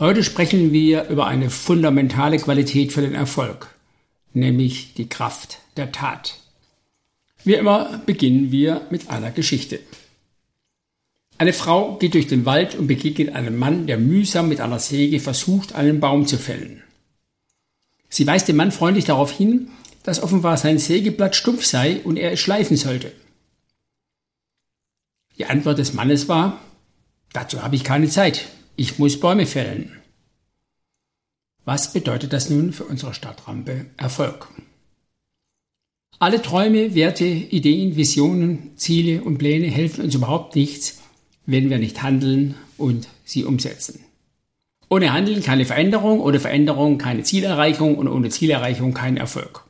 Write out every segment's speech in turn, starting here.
Heute sprechen wir über eine fundamentale Qualität für den Erfolg, nämlich die Kraft der Tat. Wie immer beginnen wir mit einer Geschichte. Eine Frau geht durch den Wald und begegnet einem Mann, der mühsam mit einer Säge versucht, einen Baum zu fällen. Sie weist dem Mann freundlich darauf hin, dass offenbar sein Sägeblatt stumpf sei und er es schleifen sollte. Die Antwort des Mannes war, dazu habe ich keine Zeit, ich muss Bäume fällen. Was bedeutet das nun für unsere Stadtrampe Erfolg? Alle Träume, Werte, Ideen, Visionen, Ziele und Pläne helfen uns überhaupt nichts, wenn wir nicht handeln und sie umsetzen. Ohne Handeln keine Veränderung, ohne Veränderung keine Zielerreichung und ohne Zielerreichung kein Erfolg.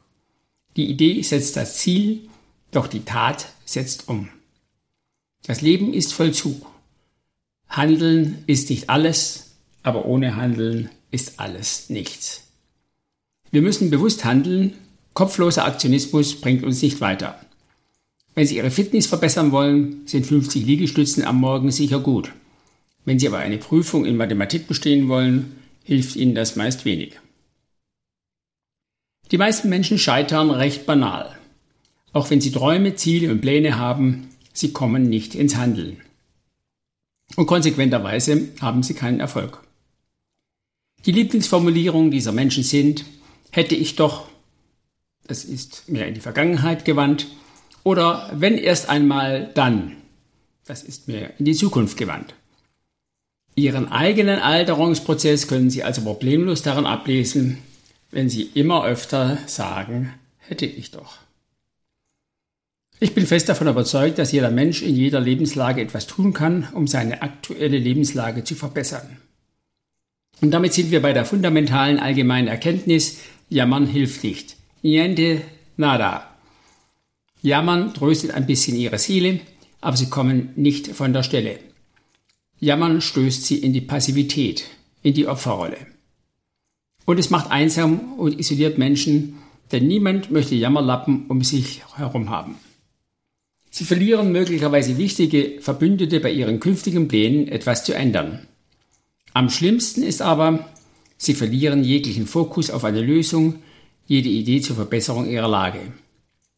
Die Idee setzt das Ziel, doch die Tat setzt um. Das Leben ist Vollzug. Handeln ist nicht alles, aber ohne Handeln ist alles nichts. Wir müssen bewusst handeln, kopfloser Aktionismus bringt uns nicht weiter. Wenn Sie Ihre Fitness verbessern wollen, sind 50 Liegestützen am Morgen sicher gut. Wenn Sie aber eine Prüfung in Mathematik bestehen wollen, hilft Ihnen das meist wenig. Die meisten Menschen scheitern recht banal. Auch wenn sie Träume, Ziele und Pläne haben, sie kommen nicht ins Handeln und konsequenterweise haben sie keinen Erfolg. Die Lieblingsformulierungen dieser Menschen sind, hätte ich doch, das ist mehr in die Vergangenheit gewandt, oder wenn erst einmal, dann, das ist mehr in die Zukunft gewandt. Ihren eigenen Alterungsprozess können Sie also problemlos daran ablesen, wenn Sie immer öfter sagen, hätte ich doch. Ich bin fest davon überzeugt, dass jeder Mensch in jeder Lebenslage etwas tun kann, um seine aktuelle Lebenslage zu verbessern. Und damit sind wir bei der fundamentalen allgemeinen Erkenntnis, Jammern hilft nicht. Niente, nada. Jammern tröstet ein bisschen ihre Seele, aber sie kommen nicht von der Stelle. Jammern stößt sie in die Passivität, in die Opferrolle. Und es macht einsam und isoliert Menschen, denn niemand möchte Jammerlappen um sich herum haben. Sie verlieren möglicherweise wichtige Verbündete bei ihren künftigen Plänen, etwas zu ändern. Am schlimmsten ist aber, sie verlieren jeglichen Fokus auf eine Lösung, jede Idee zur Verbesserung ihrer Lage.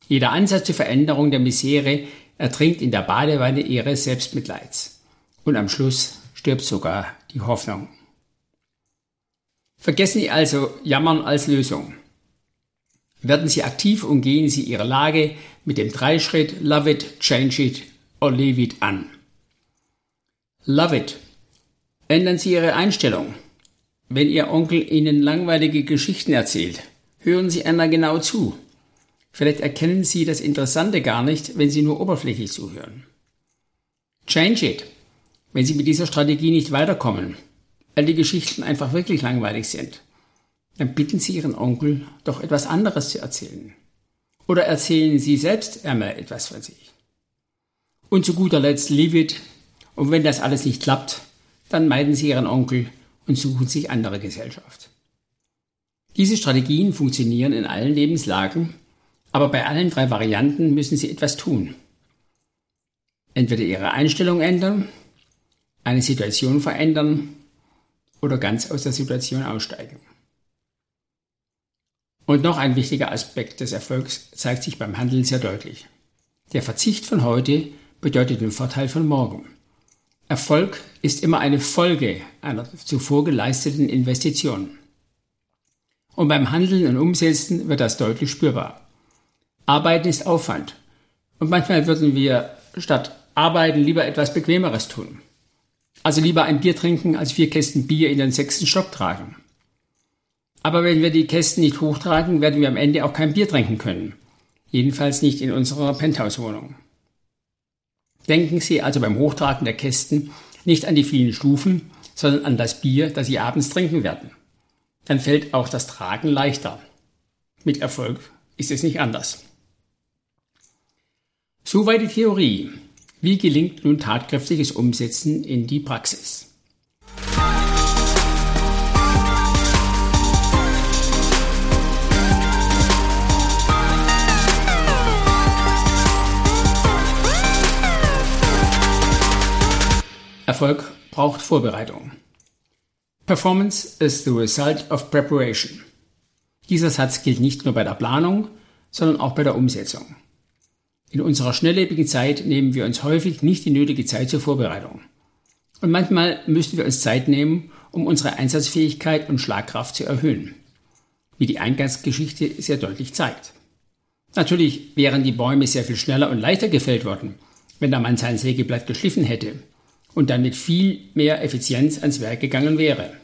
Jeder Ansatz zur Veränderung der Misere ertrinkt in der Badewanne ihres Selbstmitleids. Und am Schluss stirbt sogar die Hoffnung. Vergessen Sie also Jammern als Lösung. Werden Sie aktiv und gehen Sie Ihre Lage mit dem Dreischritt Love it, Change it or Leave it an. Love it. Ändern Sie Ihre Einstellung. Wenn Ihr Onkel Ihnen langweilige Geschichten erzählt, hören Sie einmal genau zu. Vielleicht erkennen Sie das Interessante gar nicht, wenn Sie nur oberflächlich zuhören. Change it. Wenn Sie mit dieser Strategie nicht weiterkommen, weil die Geschichten einfach wirklich langweilig sind, dann bitten Sie Ihren Onkel, doch etwas anderes zu erzählen. Oder erzählen Sie selbst einmal etwas von sich. Und zu guter Letzt leave it. Und wenn das alles nicht klappt, dann meiden Sie Ihren Onkel und suchen sich andere Gesellschaft. Diese Strategien funktionieren in allen Lebenslagen, aber bei allen drei Varianten müssen Sie etwas tun. Entweder Ihre Einstellung ändern, eine Situation verändern oder ganz aus der Situation aussteigen. Und noch ein wichtiger Aspekt des Erfolgs zeigt sich beim Handeln sehr deutlich. Der Verzicht von heute bedeutet den Vorteil von morgen. Erfolg ist immer eine Folge einer zuvor geleisteten Investition. Und beim Handeln und Umsetzen wird das deutlich spürbar. Arbeiten ist Aufwand. Und manchmal würden wir statt Arbeiten lieber etwas Bequemeres tun. Also lieber ein Bier trinken, als vier Kästen Bier in den sechsten Stock tragen. Aber wenn wir die Kästen nicht hochtragen, werden wir am Ende auch kein Bier trinken können. Jedenfalls nicht in unserer Penthouse-Wohnung. Denken Sie also beim Hochtragen der Kästen nicht an die vielen Stufen, sondern an das Bier, das Sie abends trinken werden. dann fällt auch das Tragen leichter. Mit Erfolg ist es nicht anders. Soweit die Theorie. Wie gelingt nun tatkräftiges Umsetzen in die Praxis? Erfolg braucht Vorbereitung. Performance is the result of preparation. Dieser Satz gilt nicht nur bei der Planung, sondern auch bei der Umsetzung. In unserer schnelllebigen Zeit nehmen wir uns häufig nicht die nötige Zeit zur Vorbereitung. Und manchmal müssen wir uns Zeit nehmen, um unsere Einsatzfähigkeit und Schlagkraft zu erhöhen. Wie die Eingangsgeschichte sehr deutlich zeigt. Natürlich wären die Bäume sehr viel schneller und leichter gefällt worden, wenn der Mann sein Sägeblatt geschliffen hätte und dann mit viel mehr Effizienz ans Werk gegangen wäre.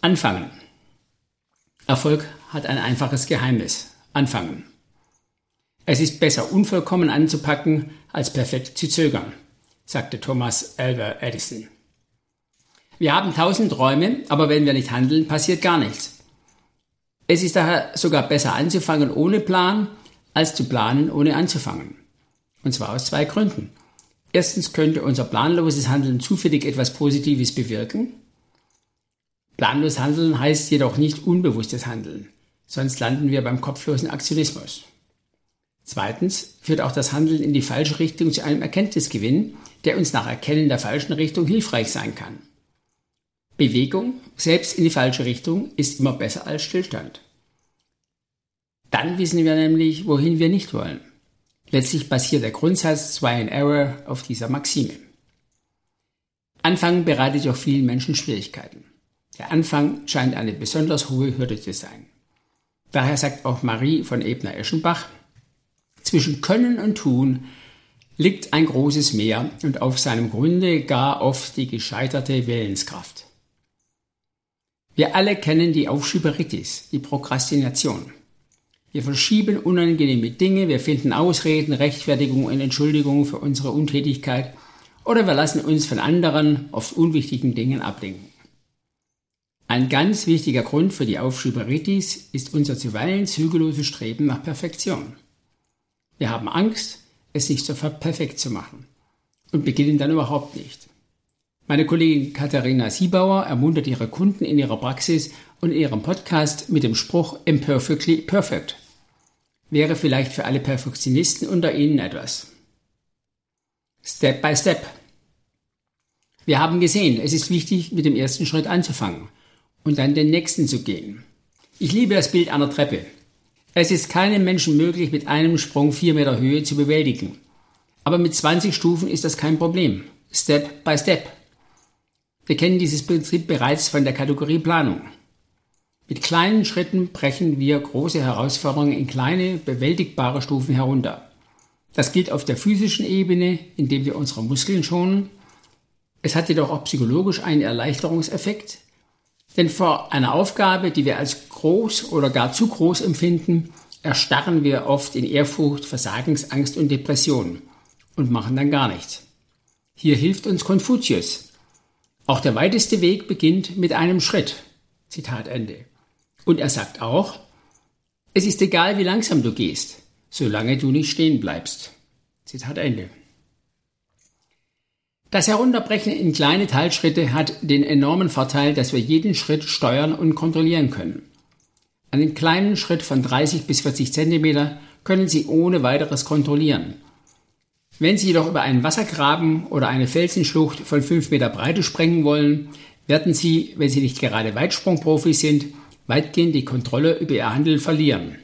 Anfangen. Erfolg hat ein einfaches Geheimnis. Anfangen. Es ist besser, unvollkommen anzupacken, als perfekt zu zögern, sagte Thomas Alva Edison. Wir haben tausend Träume, aber wenn wir nicht handeln, passiert gar nichts. Es ist daher sogar besser anzufangen ohne Plan, als zu planen ohne anzufangen. Und zwar aus zwei Gründen. Erstens könnte unser planloses Handeln zufällig etwas Positives bewirken. Planlos Handeln heißt jedoch nicht unbewusstes Handeln, sonst landen wir beim kopflosen Aktionismus. Zweitens führt auch das Handeln in die falsche Richtung zu einem Erkenntnisgewinn, der uns nach Erkennen der falschen Richtung hilfreich sein kann. Bewegung, selbst in die falsche Richtung, ist immer besser als Stillstand. Dann wissen wir nämlich, wohin wir nicht wollen. Letztlich basiert der Grundsatz Try and Error auf dieser Maxime. Anfang bereitet auch vielen Menschen Schwierigkeiten. Der Anfang scheint eine besonders hohe Hürde zu sein. Daher sagt auch Marie von Ebner-Eschenbach, zwischen Können und Tun liegt ein großes Meer und auf seinem Grunde gar oft die gescheiterte Willenskraft. Wir alle kennen die Aufschieberitis, die Prokrastination. Wir verschieben unangenehme Dinge, wir finden Ausreden, Rechtfertigungen und Entschuldigungen für unsere Untätigkeit oder wir lassen uns von anderen, oft unwichtigen Dingen ablenken. Ein ganz wichtiger Grund für die Aufschieberitis ist unser zuweilen zügelloses Streben nach Perfektion. Wir haben Angst, es nicht sofort perfekt zu machen und beginnen dann überhaupt nicht. Meine Kollegin Katharina Siebauer ermuntert ihre Kunden in ihrer Praxis und in ihrem Podcast mit dem Spruch Imperfectly Perfect. Wäre vielleicht für alle Perfektionisten unter Ihnen etwas. Step by Step. Wir haben gesehen, es ist wichtig, mit dem ersten Schritt anzufangen und dann den nächsten zu gehen. Ich liebe das Bild einer Treppe. Es ist keinem Menschen möglich, mit einem Sprung vier Meter Höhe zu bewältigen. Aber mit 20 Stufen ist das kein Problem. Step by Step. Wir kennen dieses Prinzip bereits von der Kategorie Planung. Mit kleinen Schritten brechen wir große Herausforderungen in kleine, bewältigbare Stufen herunter. Das gilt auf der physischen Ebene, indem wir unsere Muskeln schonen. Es hat jedoch auch psychologisch einen Erleichterungseffekt, denn vor einer Aufgabe, die wir als groß oder gar zu groß empfinden, erstarren wir oft in Ehrfurcht, Versagensangst und Depression und machen dann gar nichts. Hier hilft uns Konfuzius. Auch der weiteste Weg beginnt mit einem Schritt. Zitat Ende. Und er sagt auch, es ist egal, wie langsam du gehst, solange du nicht stehen bleibst. Zitat Ende. Das Herunterbrechen in kleine Teilschritte hat den enormen Vorteil, dass wir jeden Schritt steuern und kontrollieren können. Einen kleinen Schritt von 30 bis 40 Zentimeter können Sie ohne weiteres kontrollieren. Wenn Sie jedoch über einen Wassergraben oder eine Felsenschlucht von 5 Meter Breite sprengen wollen, werden Sie, wenn Sie nicht gerade Weitsprungprofis sind, weitgehend die Kontrolle über Ihr Handeln verlieren.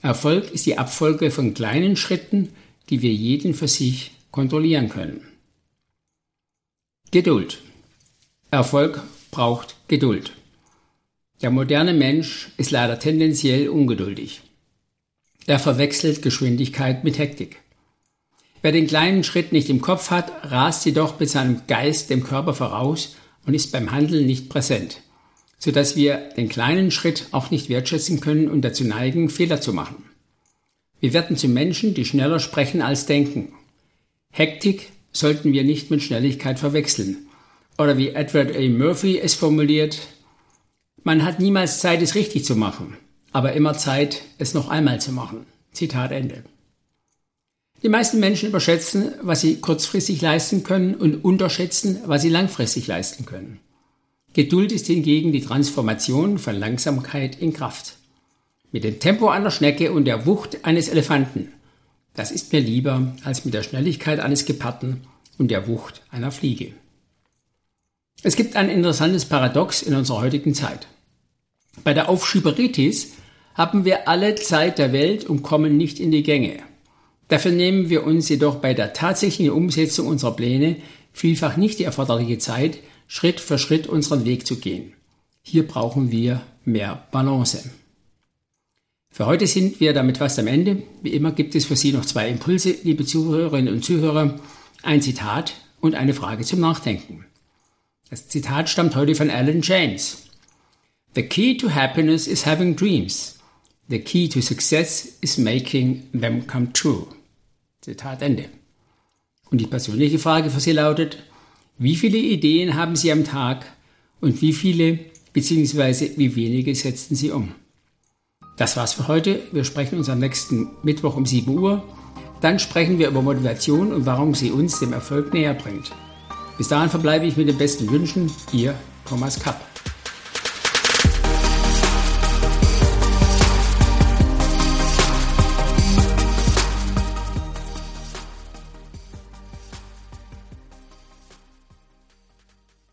Erfolg ist die Abfolge von kleinen Schritten, die wir jeden für sich kontrollieren können. Geduld. Erfolg braucht Geduld. Der moderne Mensch ist leider tendenziell ungeduldig. Er verwechselt Geschwindigkeit mit Hektik. Wer den kleinen Schritt nicht im Kopf hat, rast jedoch mit seinem Geist dem Körper voraus und ist beim Handeln nicht präsent, sodass wir den kleinen Schritt auch nicht wertschätzen können und dazu neigen, Fehler zu machen. Wir werden zu Menschen, die schneller sprechen als denken. Hektik sollten wir nicht mit Schnelligkeit verwechseln. Oder wie Edward A. Murphy es formuliert, Man hat niemals Zeit, es richtig zu machen, aber immer Zeit, es noch einmal zu machen. Zitat Ende. Die meisten Menschen überschätzen, was sie kurzfristig leisten können und unterschätzen, was sie langfristig leisten können. Geduld ist hingegen die Transformation von Langsamkeit in Kraft. Mit dem Tempo einer Schnecke und der Wucht eines Elefanten. Das ist mir lieber als mit der Schnelligkeit eines Geparden und der Wucht einer Fliege. Es gibt ein interessantes Paradox in unserer heutigen Zeit. Bei der Aufschieberitis haben wir alle Zeit der Welt und kommen nicht in die Gänge. Dafür nehmen wir uns jedoch bei der tatsächlichen Umsetzung unserer Pläne vielfach nicht die erforderliche Zeit, Schritt für Schritt unseren Weg zu gehen. Hier brauchen wir mehr Balance. Für heute sind wir damit fast am Ende. Wie immer gibt es für Sie noch zwei Impulse, liebe Zuhörerinnen und Zuhörer, ein Zitat und eine Frage zum Nachdenken. Das Zitat stammt heute von Alan James. The key to happiness is having dreams. The key to success is making them come true. Zitat Ende. Und die persönliche Frage für Sie lautet, wie viele Ideen haben Sie am Tag und wie viele bzw. wie wenige setzen Sie um? Das war's für heute. Wir sprechen uns am nächsten Mittwoch um 7 Uhr. Dann sprechen wir über Motivation und warum sie uns dem Erfolg näher bringt. Bis dahin verbleibe ich mit den besten Wünschen. Ihr Thomas Kapp.